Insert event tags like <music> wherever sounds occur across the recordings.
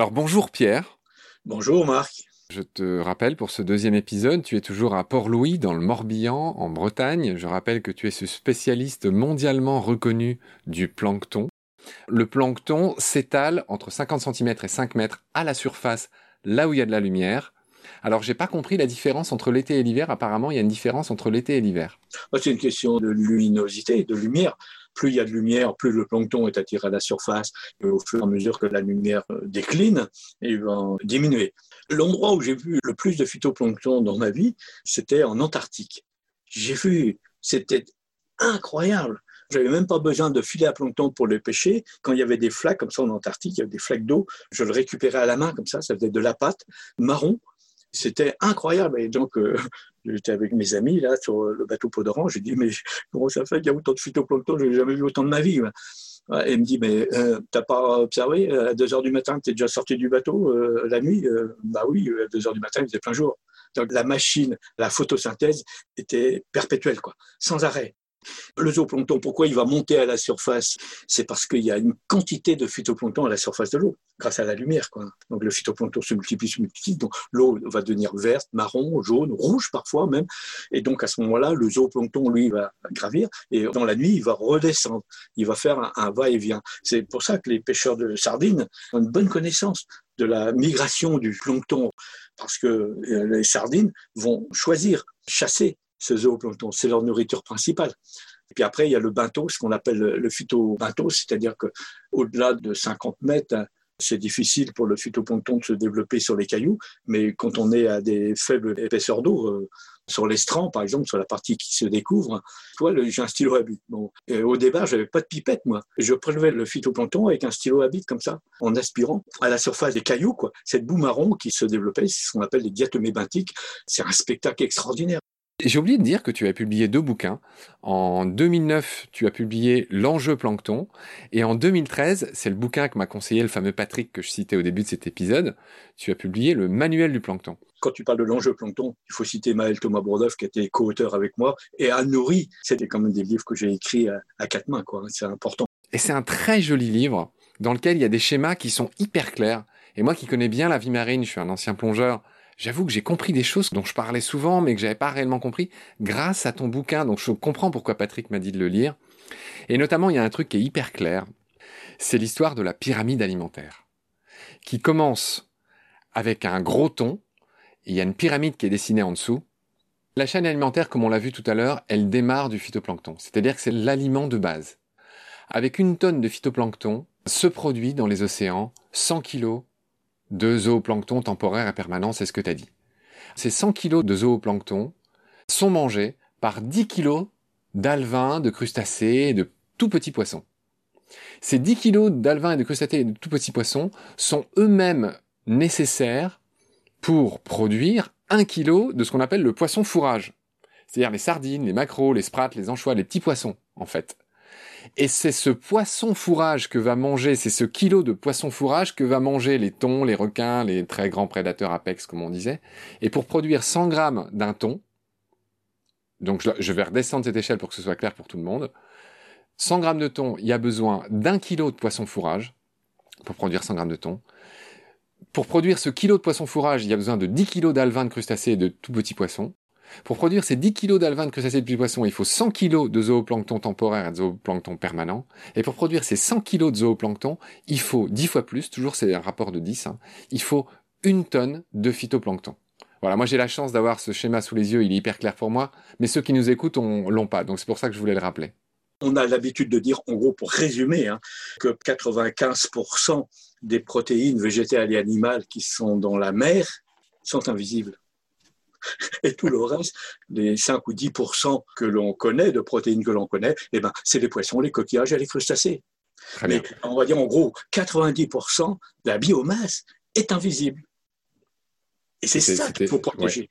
Alors bonjour Pierre. Bonjour Marc. Je te rappelle pour ce deuxième épisode, tu es toujours à Port-Louis dans le Morbihan en Bretagne. Je rappelle que tu es ce spécialiste mondialement reconnu du plancton. Le plancton s'étale entre 50 cm et 5 mètres à la surface, là où il y a de la lumière. Alors, j'ai pas compris la différence entre l'été et l'hiver. Apparemment, il y a une différence entre l'été et l'hiver. C'est une question de luminosité, de lumière. Plus il y a de lumière, plus le plancton est attiré à la surface. Et au fur et à mesure que la lumière euh, décline, il va diminuer. L'endroit où j'ai vu le plus de phytoplancton dans ma vie, c'était en Antarctique. J'ai vu, c'était incroyable. J'avais même pas besoin de filer à plancton pour le pêcher. Quand il y avait des flaques comme ça en Antarctique, il y avait des flaques d'eau, je le récupérais à la main comme ça, ça faisait de la pâte marron. C'était incroyable. Et donc, euh, j'étais avec mes amis là sur le bateau Podoran. J'ai dit, mais <laughs> comment ça fait qu'il y a autant de phytoplancton Je n'ai jamais vu autant de ma vie. Et il me dit, mais euh, t'as pas observé À 2 h du matin, tu es déjà sorti du bateau euh, la nuit? Bah oui, à 2 h du matin, il faisait plein jour. Donc la machine, la photosynthèse était perpétuelle, quoi, sans arrêt. Le zooplancton, pourquoi il va monter à la surface? C'est parce qu'il y a une quantité de phytoplancton à la surface de l'eau, grâce à la lumière. Quoi. Donc le phytoplancton se multiplie, se multiplie, donc l'eau va devenir verte, marron, jaune, rouge parfois même. Et donc à ce moment-là, le zooplancton, lui, va gravir, et dans la nuit, il va redescendre, il va faire un, un va-et-vient. C'est pour ça que les pêcheurs de sardines ont une bonne connaissance de la migration du plancton, parce que euh, les sardines vont choisir, chasser ce zooplancton. C'est leur nourriture principale. Et puis après, il y a le binto, ce qu'on appelle le phytobinto, c'est-à-dire qu'au-delà de 50 mètres, c'est difficile pour le phytoplancton de se développer sur les cailloux, mais quand on est à des faibles épaisseurs d'eau, euh, sur l'estran, par exemple, sur la partie qui se découvre, toi, j'ai un stylo à bite. Bon. au départ, j'avais pas de pipette, moi. Je prélevais le phytoplancton avec un stylo à bite, comme ça, en aspirant à la surface des cailloux, quoi. Cette boue marron qui se développait, c'est ce qu'on appelle les diatomées benthiques. C'est un spectacle extraordinaire. J'ai oublié de dire que tu as publié deux bouquins. En 2009, tu as publié L'enjeu plancton. Et en 2013, c'est le bouquin que m'a conseillé le fameux Patrick que je citais au début de cet épisode. Tu as publié le manuel du plancton. Quand tu parles de l'enjeu plancton, il faut citer Maël Thomas Bourdoff qui était co-auteur avec moi et Anne Nourri. C'était quand même des livres que j'ai écrits à, quatre mains, quoi. C'est important. Et c'est un très joli livre dans lequel il y a des schémas qui sont hyper clairs. Et moi qui connais bien la vie marine, je suis un ancien plongeur, j'avoue que j'ai compris des choses dont je parlais souvent, mais que j'avais pas réellement compris grâce à ton bouquin. Donc je comprends pourquoi Patrick m'a dit de le lire. Et notamment, il y a un truc qui est hyper clair. C'est l'histoire de la pyramide alimentaire. Qui commence avec un gros ton. il y a une pyramide qui est dessinée en dessous. La chaîne alimentaire, comme on l'a vu tout à l'heure, elle démarre du phytoplancton. C'est-à-dire que c'est l'aliment de base. Avec une tonne de phytoplancton, se produit dans les océans 100 kilos de zooplancton temporaire et permanent, c'est ce que tu dit. Ces 100 kg de zooplancton sont mangés par 10 kg d'alevins, de crustacés et de tout petits poissons. Ces 10 kg d'alevins et de crustacés et de tout petits poissons sont eux-mêmes nécessaires pour produire 1 kg de ce qu'on appelle le poisson fourrage. C'est-à-dire les sardines, les maquereaux, les sprates, les anchois, les petits poissons, en fait. Et c'est ce poisson fourrage que va manger, c'est ce kilo de poisson fourrage que va manger les thons, les requins, les très grands prédateurs apex, comme on disait. Et pour produire 100 grammes d'un thon, donc je vais redescendre cette échelle pour que ce soit clair pour tout le monde. 100 grammes de thon, il y a besoin d'un kilo de poisson fourrage pour produire 100 grammes de thon. Pour produire ce kilo de poisson fourrage, il y a besoin de 10 kilos d'alevins de crustacés et de tout petits poissons. Pour produire ces 10 kg d'alevin de crustacés de petits poissons, il faut 100 kg de zooplancton temporaire et de zooplancton permanent. Et pour produire ces 100 kg de zooplancton, il faut 10 fois plus, toujours c'est un rapport de 10, hein, il faut une tonne de phytoplancton. Voilà, moi j'ai la chance d'avoir ce schéma sous les yeux, il est hyper clair pour moi, mais ceux qui nous écoutent on l'ont pas, donc c'est pour ça que je voulais le rappeler. On a l'habitude de dire, en gros, pour résumer, hein, que 95% des protéines végétales et animales qui sont dans la mer sont invisibles. <laughs> et tout le reste, les 5 ou 10 que l'on connaît, de protéines que l'on connaît, eh ben, c'est les poissons, les coquillages et les crustacés. Mais on va dire en gros, 90% de la biomasse est invisible. Et c'est ça qu'il faut protéger.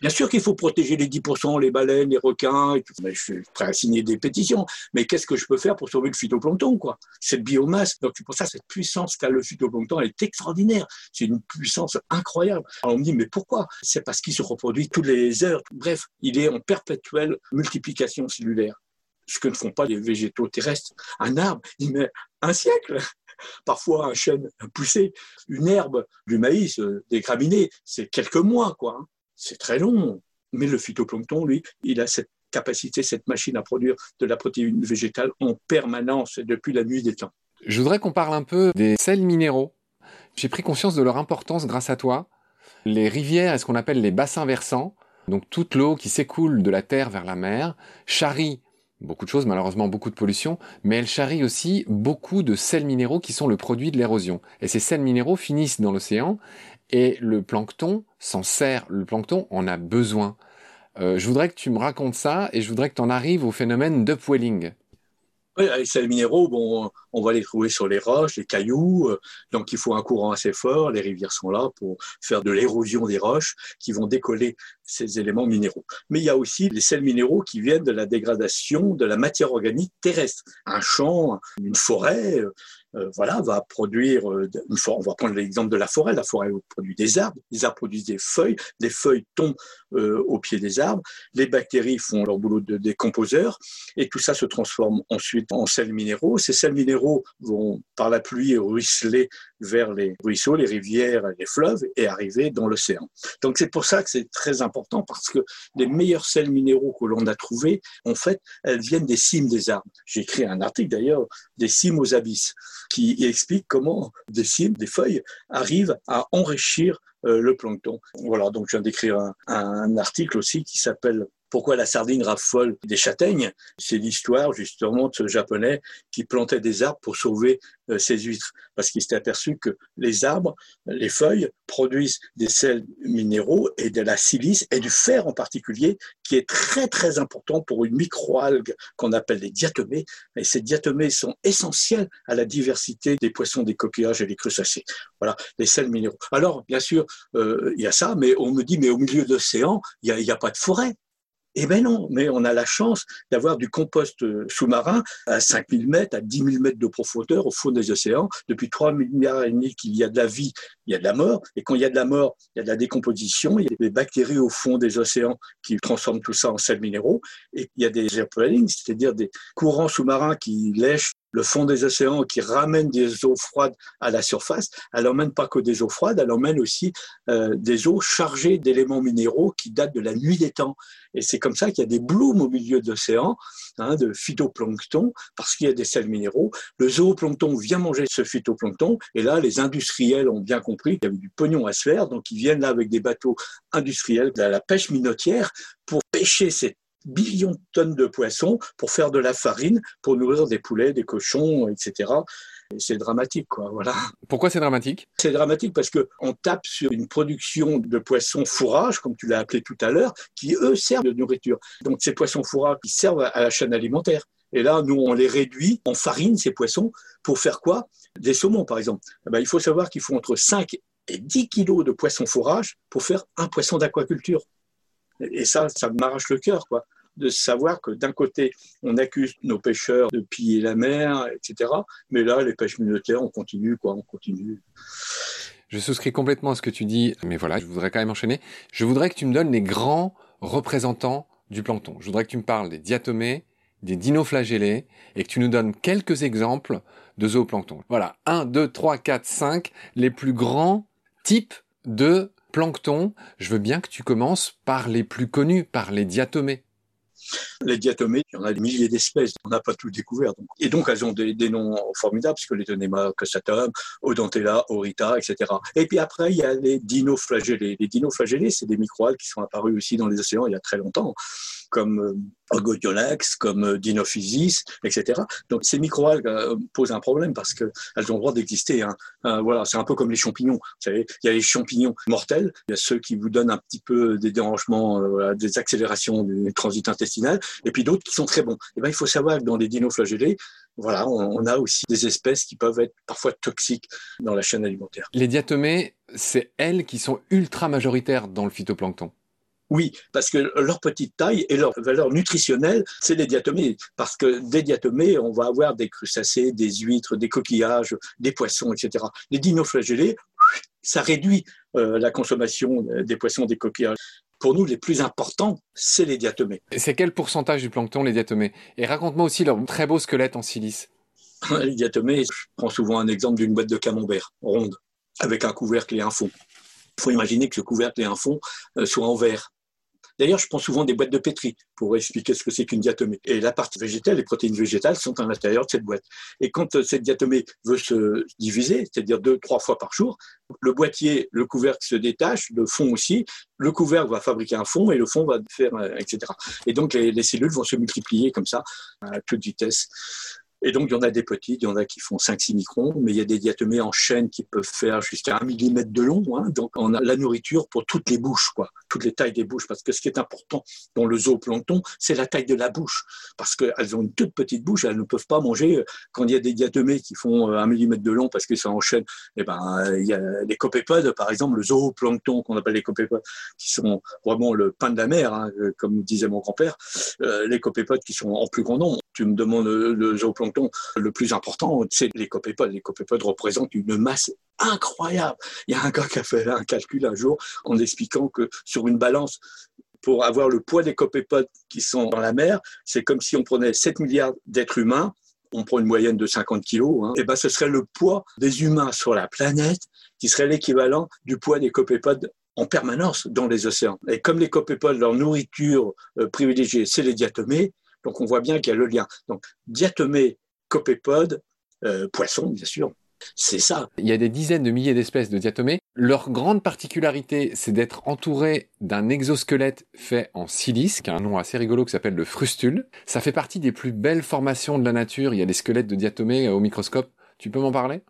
Bien sûr qu'il faut protéger les 10%, les baleines, les requins, je suis prêt à signer des pétitions, mais qu'est-ce que je peux faire pour sauver le phytoplancton quoi? Cette biomasse, donc pour ça, cette puissance qu'a le phytoplancton, est extraordinaire. C'est une puissance incroyable. Alors on me dit, mais pourquoi? C'est parce qu'il se reproduit toutes les heures. Bref, il est en perpétuelle multiplication cellulaire ce que ne font pas les végétaux terrestres. Un arbre, il met un siècle parfois un chêne poussé, une herbe, du maïs, euh, des graminées, c'est quelques mois, quoi. C'est très long. Mais le phytoplancton, lui, il a cette capacité, cette machine à produire de la protéine végétale en permanence depuis la nuit des temps. Je voudrais qu'on parle un peu des sels minéraux. J'ai pris conscience de leur importance grâce à toi. Les rivières et ce qu'on appelle les bassins versants, donc toute l'eau qui s'écoule de la terre vers la mer, charrie beaucoup de choses, malheureusement beaucoup de pollution, mais elle charrie aussi beaucoup de sels minéraux qui sont le produit de l'érosion. Et ces sels minéraux finissent dans l'océan et le plancton s'en sert, le plancton en a besoin. Euh, je voudrais que tu me racontes ça et je voudrais que tu en arrives au phénomène d'upwelling. Les sels minéraux, bon, on va les trouver sur les roches, les cailloux, euh, donc il faut un courant assez fort. Les rivières sont là pour faire de l'érosion des roches qui vont décoller ces éléments minéraux. Mais il y a aussi les sels minéraux qui viennent de la dégradation de la matière organique terrestre. Un champ, une forêt, euh, voilà, va produire, euh, on va prendre l'exemple de la forêt, la forêt produit des arbres, les arbres produisent des feuilles, des feuilles tombent euh, au pied des arbres, les bactéries font leur boulot de décomposeurs, et tout ça se transforme ensuite en sels minéraux. Ces sels minéraux vont, par la pluie, ruisseler vers les ruisseaux, les rivières, les fleuves, et arriver dans l'océan. Donc c'est pour ça que c'est très important, parce que les meilleurs sels minéraux que l'on a trouvés, en fait, elles viennent des cimes des arbres. J'ai écrit un article d'ailleurs, des cimes aux abysses qui explique comment des cimes, des feuilles arrivent à enrichir euh, le plancton. Voilà, donc je viens d'écrire un, article aussi qui s'appelle pourquoi la sardine raffole des châtaignes C'est l'histoire justement de ce japonais qui plantait des arbres pour sauver euh, ses huîtres, parce qu'il s'est aperçu que les arbres, les feuilles, produisent des sels minéraux et de la silice et du fer en particulier, qui est très très important pour une microalgue qu'on appelle les diatomées. Et ces diatomées sont essentielles à la diversité des poissons, des coquillages et des crustacés. Voilà, les sels minéraux. Alors, bien sûr, euh, il y a ça, mais on me dit, mais au milieu de l'océan, il n'y a, a pas de forêt. Eh bien non, mais on a la chance d'avoir du compost euh, sous-marin à 5000 mètres, à 10 000 mètres de profondeur au fond des océans. Depuis 3 milliards et demi qu'il y a de la vie, il y a de la mort. Et quand il y a de la mort, il y a de la décomposition. Il y a des bactéries au fond des océans qui transforment tout ça en sels minéraux. Et il y a des airpellings, c'est-à-dire des courants sous-marins qui lèchent le fond des océans qui ramène des eaux froides à la surface, elle n'emmène pas que des eaux froides, elle emmène aussi euh, des eaux chargées d'éléments minéraux qui datent de la nuit des temps. Et c'est comme ça qu'il y a des blooms au milieu de l'océan, hein, de phytoplancton, parce qu'il y a des sels minéraux. Le zooplancton vient manger ce phytoplancton, et là, les industriels ont bien compris qu'il y avait du pognon à se faire, donc ils viennent là avec des bateaux industriels de la pêche minotière pour pêcher ces billions de tonnes de poissons pour faire de la farine, pour nourrir des poulets, des cochons, etc. Et c'est dramatique, quoi. Voilà. Pourquoi c'est dramatique? C'est dramatique parce que on tape sur une production de poissons fourrage, comme tu l'as appelé tout à l'heure, qui eux servent de nourriture. Donc ces poissons fourrages qui servent à la chaîne alimentaire. Et là, nous, on les réduit en farine, ces poissons, pour faire quoi? Des saumons, par exemple. Eh ben, il faut savoir qu'il faut entre 5 et 10 kilos de poissons fourrage pour faire un poisson d'aquaculture. Et ça, ça m'arrache le cœur, quoi de savoir que d'un côté, on accuse nos pêcheurs de piller la mer, etc. Mais là, les pêches minotaires, on continue, quoi, on continue. Je souscris complètement à ce que tu dis, mais voilà, je voudrais quand même enchaîner. Je voudrais que tu me donnes les grands représentants du plancton. Je voudrais que tu me parles des diatomées, des dinoflagellés, et que tu nous donnes quelques exemples de zooplancton. Voilà, 1, 2, 3, 4, 5, les plus grands types de plancton. Je veux bien que tu commences par les plus connus, par les diatomées. Les diatomées, il y en a des milliers d'espèces, on n'a pas tout découvert. Et donc, elles ont des, noms formidables, puisque les Tonema cossatum, Odentella, Orita, etc. Et puis après, il y a les dinoflagellés. Les dinoflagellés, c'est des microalgues qui sont apparus aussi dans les océans il y a très longtemps comme Ogodiolex, euh, comme euh, Dinophysis, etc. Donc ces microalgues euh, posent un problème parce qu'elles ont le droit d'exister. Hein. voilà, c'est un peu comme les champignons. Il y a les champignons mortels, il y a ceux qui vous donnent un petit peu des dérangements, des accélérations du transit intestinal, et puis d'autres qui sont très bons. Et eh ben, il faut savoir que dans les dinoflagellés, voilà, on, a aussi des espèces qui peuvent être parfois toxiques dans la chaîne alimentaire. Les diatomées, c'est elles qui sont ultra majoritaires dans le phytoplancton. Oui, parce que leur petite taille et leur valeur nutritionnelle, c'est les diatomées. Parce que des diatomées, on va avoir des crustacés, des huîtres, des coquillages, des poissons, etc. Les dinoflagellés, ça réduit euh, la consommation des poissons, des coquillages. Pour nous, les plus importants, c'est les diatomées. C'est quel pourcentage du plancton, les diatomées? Et raconte-moi aussi leur très beau squelette en silice. <laughs> Les diatomées, je prends souvent un exemple d'une boîte de camembert ronde, avec un couvercle et un fond. Il faut imaginer que ce couvercle et un fond euh, soient en verre. D'ailleurs, je prends souvent des boîtes de pétri pour expliquer ce que c'est qu'une diatomée. Et la partie végétale, les protéines végétales sont à l'intérieur de cette boîte. Et quand euh, cette diatomée veut se diviser, c'est-à-dire deux, trois fois par jour, le boîtier, le couvercle se détache, le fond aussi. Le couvercle va fabriquer un fond et le fond va faire, euh, etc. Et donc, les, les cellules vont se multiplier comme ça à toute vitesse. Et donc, il y en a des petites, il y en a qui font 5-6 microns, mais il y a des diatomées en chaîne qui peuvent faire jusqu'à 1 mm de long. Hein. Donc, on a la nourriture pour toutes les bouches, quoi, toutes les tailles des bouches. Parce que ce qui est important dans le zooplancton, c'est la taille de la bouche. Parce qu'elles ont une toute petite bouche, elles ne peuvent pas manger. Euh, quand il y a des diatomées qui font 1 euh, mm de long parce qu'ils sont en chaîne, eh ben, il y a les copépodes, par exemple, le zooplancton qu'on appelle les copépodes, qui sont vraiment le pain de la mer, hein, euh, comme disait mon grand-père. les copépodes qui sont en plus grand nombre. Tu me demandes le zooplancton le plus important, c'est les copépodes. Les copépodes représentent une masse incroyable. Il y a un gars qui a fait un calcul un jour en expliquant que sur une balance, pour avoir le poids des copépodes qui sont dans la mer, c'est comme si on prenait 7 milliards d'êtres humains, on prend une moyenne de 50 kilos, hein, et ben ce serait le poids des humains sur la planète qui serait l'équivalent du poids des copépodes en permanence dans les océans. Et comme les copépodes, leur nourriture euh, privilégiée, c'est les diatomées, donc on voit bien qu'il y a le lien. Donc diatomées copépodes, euh, poissons, bien sûr. C'est ça. Il y a des dizaines de milliers d'espèces de diatomées. Leur grande particularité, c'est d'être entouré d'un exosquelette fait en silice, qui a un nom assez rigolo qui s'appelle le frustule. Ça fait partie des plus belles formations de la nature. Il y a des squelettes de diatomées au microscope. Tu peux m'en parler?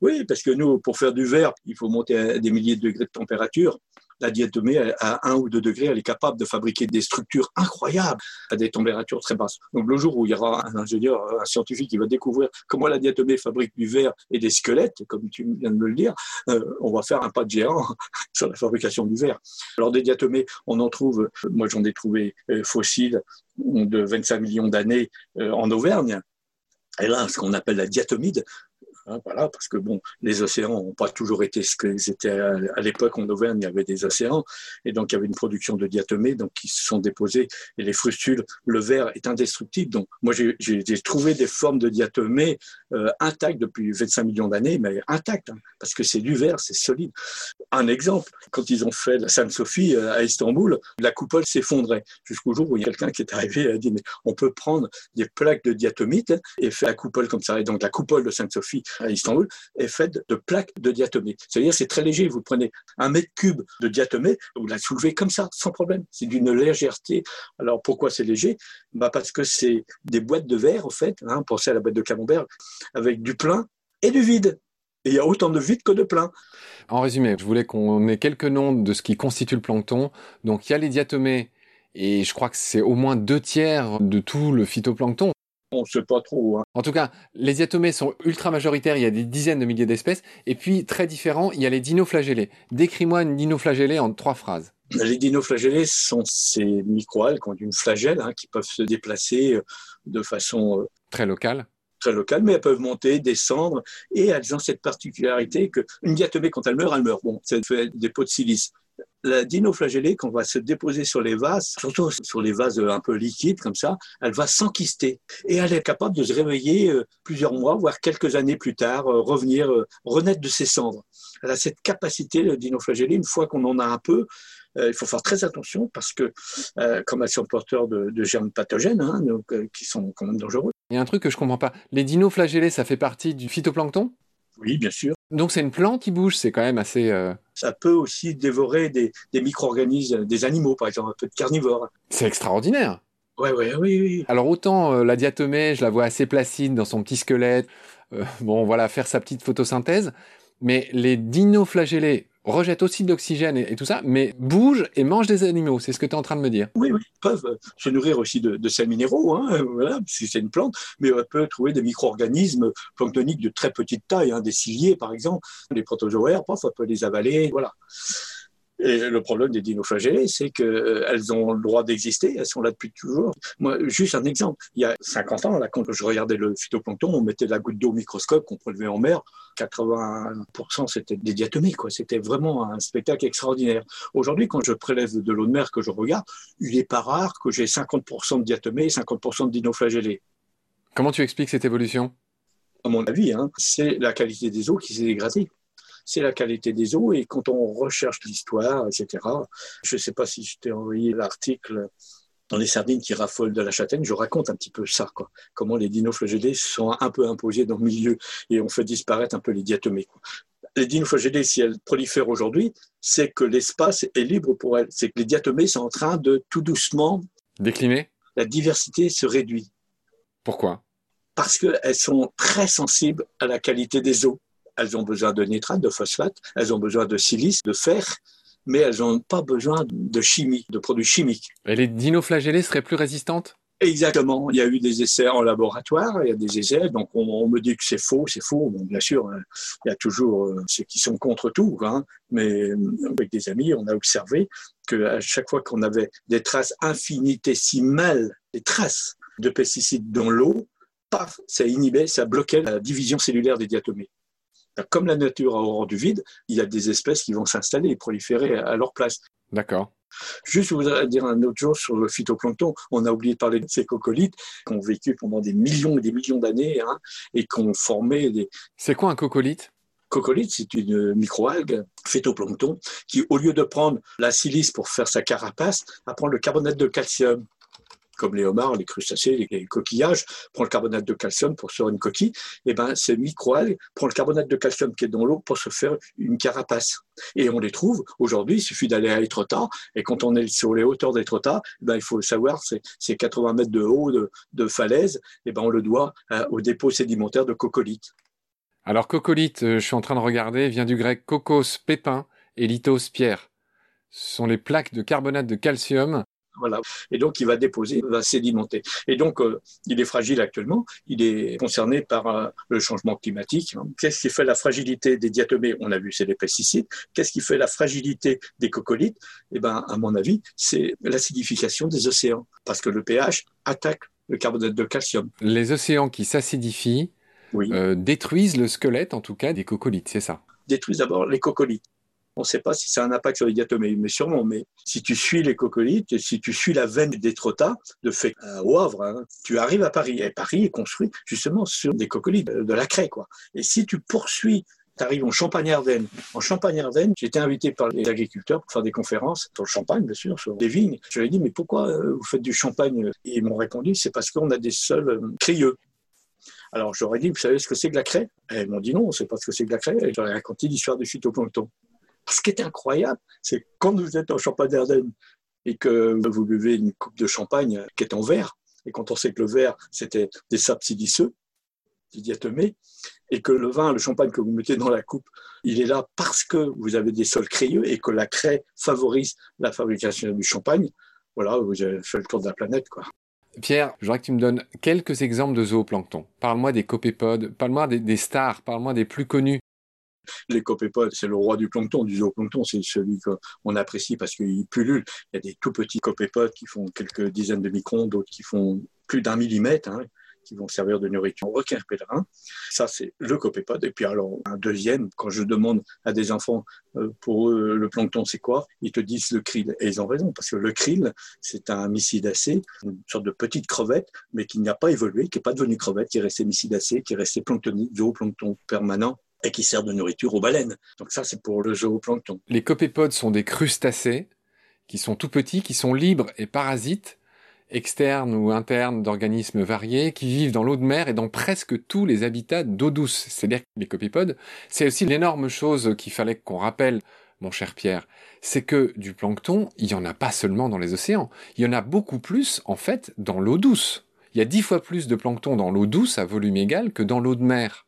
Oui, parce que nous, pour faire du verre, il faut monter à des milliers de degrés de température la diatomée, à 1 ou 2 degrés, elle est capable de fabriquer des structures incroyables à des températures très basses. Donc le jour où il y aura un ingénieur, un scientifique qui va découvrir comment la diatomée fabrique du verre et des squelettes, comme tu viens de me le dire, euh, on va faire un pas de géant <laughs> sur la fabrication du verre. Alors des diatomées, on en trouve, moi j'en ai trouvé euh, fossiles de 25 millions d'années euh, en Auvergne. Et là, ce qu'on appelle la diatomide, Hein, voilà, parce que bon, les océans n'ont pas toujours été ce qu'ils étaient à, l'époque en Auvergne, il y avait des océans, et donc il y avait une production de diatomées donc, qui se sont déposées, et les frustules, le verre est indestructible. Donc moi j'ai trouvé des formes de diatomées euh, intactes depuis 25 millions d'années, mais intactes, hein, parce que c'est du verre, c'est solide. Un exemple, quand ils ont fait la Sainte Sophie euh, à Istanbul, la coupole s'effondrait, jusqu'au jour où il y a quelqu'un qui est arrivé et a dit, mais on peut prendre des plaques de diatomite et faire la coupole comme ça. Et donc la coupole de Sainte Sophie à Istanbul est faite de plaques de diatomée. C'est-à-dire c'est très léger. Vous prenez un mètre cube de diatomée, vous la soulevez comme ça, sans problème. C'est d'une légèreté. Alors pourquoi c'est léger? Bah Parce que c'est des boîtes de verre, en fait. Hein, pensez à la boîte de camembert, avec du plein et du vide. Et il y a autant de vide que de plein. En résumé, je voulais qu'on ait quelques noms de ce qui constitue le plancton. Donc il y a les diatomées, et je crois que c'est au moins deux tiers de tout le phytoplancton. On ne sait pas trop. Hein. En tout cas, les diatomées sont ultra majoritaires, il y a des dizaines de milliers d'espèces. Et puis, très différent, il y a les dinoflagellés. Décris-moi une dinoflagellée en trois phrases. Les dinoflagellés sont ces microalgues qui ont une flagelle, hein, qui peuvent se déplacer euh, de façon... Euh, très locale très locale, mais elles peuvent monter, descendre, et elles ont cette particularité que une diatomée, quand elle meurt, elle meurt. Bon, ça fait des pots de silice la dinoflagellée, quand va se déposer sur les vases, surtout sur les vases un peu liquides comme ça, elle va s'enquister. Et elle est capable de se réveiller euh, plusieurs mois, voire quelques années plus tard, euh, revenir, euh, renaître de ses cendres. Elle a cette capacité, le dinoflagellée, une fois qu'on en a un peu, il faut faire très attention parce que, comme elles sont porteurs de, germes pathogènes, hein, qui sont quand même dangereux. Il y a un truc que je comprends pas. Les dinoflagellés, ça fait partie du phytoplancton? Oui, bien sûr. Donc c'est une plante qui bouge, c'est quand même assez ça peut aussi dévorer des, micro-organismes, des animaux, par exemple, un peu de carnivores. C'est extraordinaire. Ouais, ouais, oui, oui. Alors autant euh, la diatomée, je la vois assez placide dans son petit squelette, euh, bon voilà, faire sa petite photosynthèse, mais les dinoflagellés, rejettent aussi de l'oxygène et, tout ça, mais bougent et mangent des animaux. C'est ce que tu es en train de me dire. Oui, oui, peuvent se nourrir aussi de, sels minéraux, hein, voilà, si c'est une plante, mais on peut trouver des micro-organismes planctoniques de très petite taille, hein, des ciliés par exemple, les protozoaires, parfois on peut les avaler, voilà. Et le problème des dinoflagellés, c'est qu'elles euh, ont le droit d'exister, elles sont là depuis toujours. Moi, juste un exemple. Il y a 50 ans, là, quand je regardais le phytoplancton, on mettait la goutte d'eau au microscope qu'on prélevait en mer. 80% c'était des diatomées, quoi. C'était vraiment un spectacle extraordinaire. Aujourd'hui, quand je prélève de l'eau de mer que je regarde, il n'est pas rare que j'ai 50% de diatomées et 50% de dinoflagellés. Comment tu expliques cette évolution? À mon avis, hein, c'est la qualité des eaux qui s'est dégradée. C'est la qualité des eaux et quand on recherche l'histoire, etc. Je ne sais pas si je t'ai envoyé l'article dans les sardines qui raffolent de la châtaigne, je raconte un petit peu ça, quoi. Comment les dinoflagellés sont un peu imposés dans le milieu et on fait disparaître un peu les diatomées. Quoi. Les dinoflagellés, si elles prolifèrent aujourd'hui, c'est que l'espace est libre pour elles. C'est que les diatomées sont en train de tout doucement décliner. La diversité se réduit. Pourquoi? Parce qu'elles sont très sensibles à la qualité des eaux. Elles ont besoin de nitrate, de phosphate, elles ont besoin de silice, de fer, mais elles n'ont pas besoin de chimie, de produits chimiques. Et les dinoflagellés seraient plus résistantes? Exactement. Il y a eu des essais en laboratoire, il y a des essais, donc on, me dit que c'est faux, c'est faux. Bon, bien sûr, hein, il y a toujours euh, ceux qui sont contre tout, hein, mais euh, avec des amis, on a observé qu'à chaque fois qu'on avait des traces infinitésimales, des traces de pesticides dans l'eau, paf, ça inhibait, ça bloquait la division cellulaire des diatomées. Comme la nature a horreur du vide, il y a des espèces qui vont s'installer et proliférer à leur place. D'accord. Juste, je voudrais dire un autre chose sur le phytoplancton. On a oublié de parler de ces coccolithes qui ont vécu pendant des millions et des millions d'années hein, et qui ont formé des. C'est quoi un cocolite? Cocolite, c'est une microalgue phytoplancton qui, au lieu de prendre la silice pour faire sa carapace, va prendre le carbonate de calcium comme les homards, les crustacés, les coquillages, prend le carbonate de calcium pour se faire une coquille, et eh ben ces microalgues prend le carbonate de calcium qui est dans l'eau pour se faire une carapace. Et on les trouve aujourd'hui, il suffit d'aller à Étretat, et quand on est sur les hauteurs d'Étretat, eh ben il faut savoir, c'est 80 mètres de haut de, falaise, et eh ben on le doit euh, au dépôt sédimentaire de coccolite. Alors coccolite, euh, je suis en train de regarder, vient du grec cocos, pépin, et lithos, pierre. Ce sont les plaques de carbonate de calcium voilà. Et donc, il va déposer, va sédimenter. Et donc, euh, il est fragile actuellement. Il est concerné par euh, le changement climatique. Qu'est-ce qui fait la fragilité des diatomées? On a vu, c'est les pesticides. Qu'est-ce qui fait la fragilité des coccolithes Eh ben, à mon avis, c'est l'acidification des océans. Parce que le pH attaque le carbonate de calcium. Les océans qui s'acidifient euh, détruisent le squelette, en tout cas, des coccolithes, c'est ça? Détruisent d'abord les coccolithes. On ne sait pas si ça a un impact sur les diatomées, mais sûrement. Mais si tu suis les coccolithes, si tu suis la veine des trottas, de fait au Havre, hein, tu arrives à Paris. Et Paris est construit justement sur des coccolithes, de la craie. Quoi. Et si tu poursuis tu arrives en Champagne-Ardenne. En Champagne-Ardenne, j'ai été invité par les agriculteurs pour faire des conférences sur le champagne, bien sûr, sur des vignes. Je leur ai dit, mais pourquoi euh, vous faites du champagne? Et ils m'ont répondu, c'est parce qu'on a des sols euh, crieux. Alors, j'aurais dit, vous savez ce que c'est que la craie? Et ils m'ont dit non, on ne sait pas ce que c'est que la craie. Et j'aurais raconté l'histoire du phytoplancton. Ce qui est incroyable, c'est quand vous êtes en Champagne d'Ardenne et que vous buvez une coupe de champagne qui est en verre, et quand on sait que le verre, c'était des sables siliceux, diatomées, et que le vin, le champagne que vous mettez dans la coupe, il est là parce que vous avez des sols crayeux et que la craie favorise la fabrication du champagne. Voilà, vous avez fait le tour de la planète, quoi. Pierre, je voudrais que tu me donnes quelques exemples de zooplancton. Parle-moi des copépodes, parle-moi des stars, parle-moi des plus connus. Les copépodes, c'est le roi du plancton, du zooplancton, c'est celui qu'on apprécie parce qu'il pullule. Il y a des tout petits copépodes qui font quelques dizaines de microns, d'autres qui font plus d'un millimètre. Hein, qui vont servir de nourriture aux requins pèlerins. Ça, c'est le copépode. Et puis alors, un deuxième, quand je demande à des enfants, euh, pour eux, le plancton, c'est quoi? Ils te disent le krill. Et ils ont raison, parce que le krill, c'est un mycidacé, une sorte de petite crevette, mais qui n'a pas évolué, qui n'est pas devenu crevette, qui est resté mycidacé, qui est resté planctonique, zooplancton permanent et qui sert de nourriture aux baleines. Donc ça, c'est pour le zooplancton. Les copépodes sont des crustacés qui sont tout petits, qui sont libres et parasites, externes ou internes d'organismes variés, qui vivent dans l'eau de mer et dans presque tous les habitats d'eau douce. C'est-à-dire que les copépodes, c'est aussi l'énorme chose qu'il fallait qu'on rappelle, mon cher Pierre, c'est que du plancton, il n'y en a pas seulement dans les océans, il y en a beaucoup plus, en fait, dans l'eau douce. Il y a dix fois plus de plancton dans l'eau douce à volume égal que dans l'eau de mer.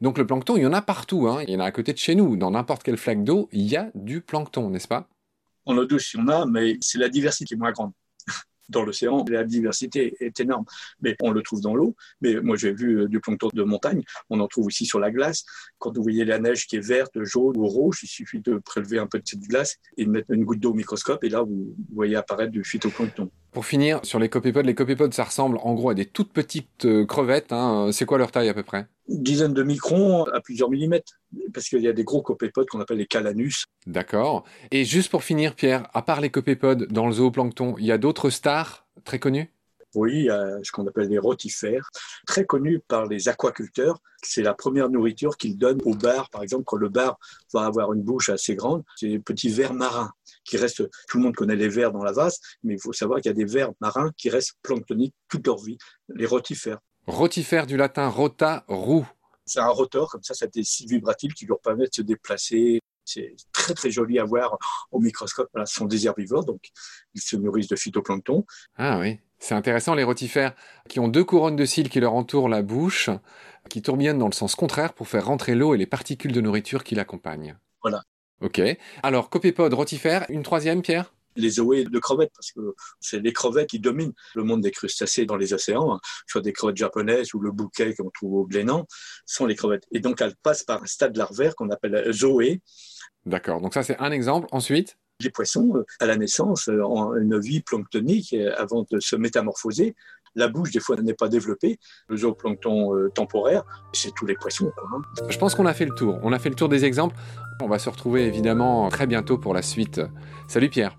Donc le plancton, il y en a partout. Hein. Il y en a à côté de chez nous. Dans n'importe quelle flaque d'eau, il y a du plancton, n'est-ce pas? En eau douce, il y en a, mais c'est la diversité qui est moins grande <laughs> dans l'océan, la diversité est énorme. Mais on le trouve dans l'eau. Mais moi, j'ai vu euh, du plancton de montagne. On en trouve aussi sur la glace. Quand vous voyez la neige qui est verte, jaune ou rouge, il suffit de prélever un peu de cette glace et de mettre une goutte d'eau au microscope. Et là, vous voyez apparaître du phytoplancton. Pour finir, sur les copépodes, les copépodes, ça ressemble en gros à des toutes petites euh, crevettes. Hein. C'est quoi leur taille à peu près? Une dizaine de microns à plusieurs millimètres. Parce qu'il y a des gros copépodes qu'on appelle les calanus. D'accord. Et juste pour finir, Pierre, à part les copépodes dans le zooplancton, il y a d'autres stars très connues? Oui, il y a ce qu'on appelle les rotifères, très connus par les aquaculteurs. C'est la première nourriture qu'ils donnent au bar. Par exemple, quand le bar va avoir une bouche assez grande, c'est des petits vers marins qui restent. Tout le monde connaît les vers dans la vase, mais il faut savoir qu'il y a des vers marins qui restent planctoniques toute leur vie, les rotifères. Rotifères du latin rota, roue. C'est un rotor, comme ça, ça a des scies vibratiles qui leur permettent de se déplacer. C'est très très joli à voir au microscope. Voilà, ce sont des herbivores, donc ils se nourrissent de phytoplancton. Ah oui, c'est intéressant, les rotifères qui ont deux couronnes de cils qui leur entourent la bouche, qui tourbillonnent dans le sens contraire pour faire rentrer l'eau et les particules de nourriture qui l'accompagnent. Voilà. Ok. Alors, copépode, rotifère, une troisième, Pierre? Les zoés de crevettes, parce que c'est les crevettes qui dominent le monde des crustacés dans les océans, hein. soit des crevettes japonaises ou le bouquet qu'on trouve au Glénan, sont les crevettes. Et donc, elles passent par un stade larvaire qu'on appelle zoé. D'accord, donc ça c'est un exemple. Ensuite? Les poissons, euh, à la naissance, euh, ont une vie planctonique euh, avant de se métamorphoser. La bouche, des fois, n'est pas développée. Le zooplancton temporaire, c'est tous les poissons. Hein. Je pense qu'on a fait le tour. On a fait le tour des exemples. On va se retrouver évidemment très bientôt pour la suite. Salut Pierre.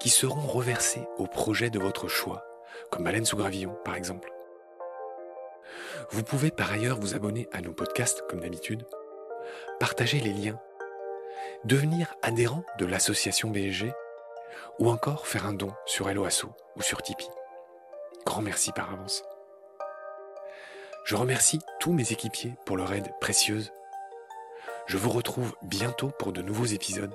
qui seront reversés au projet de votre choix, comme Baleine sous gravillon par exemple. Vous pouvez par ailleurs vous abonner à nos podcasts comme d'habitude, partager les liens, devenir adhérent de l'association BSG ou encore faire un don sur Helloasso ou sur Tipeee. Grand merci par avance. Je remercie tous mes équipiers pour leur aide précieuse. Je vous retrouve bientôt pour de nouveaux épisodes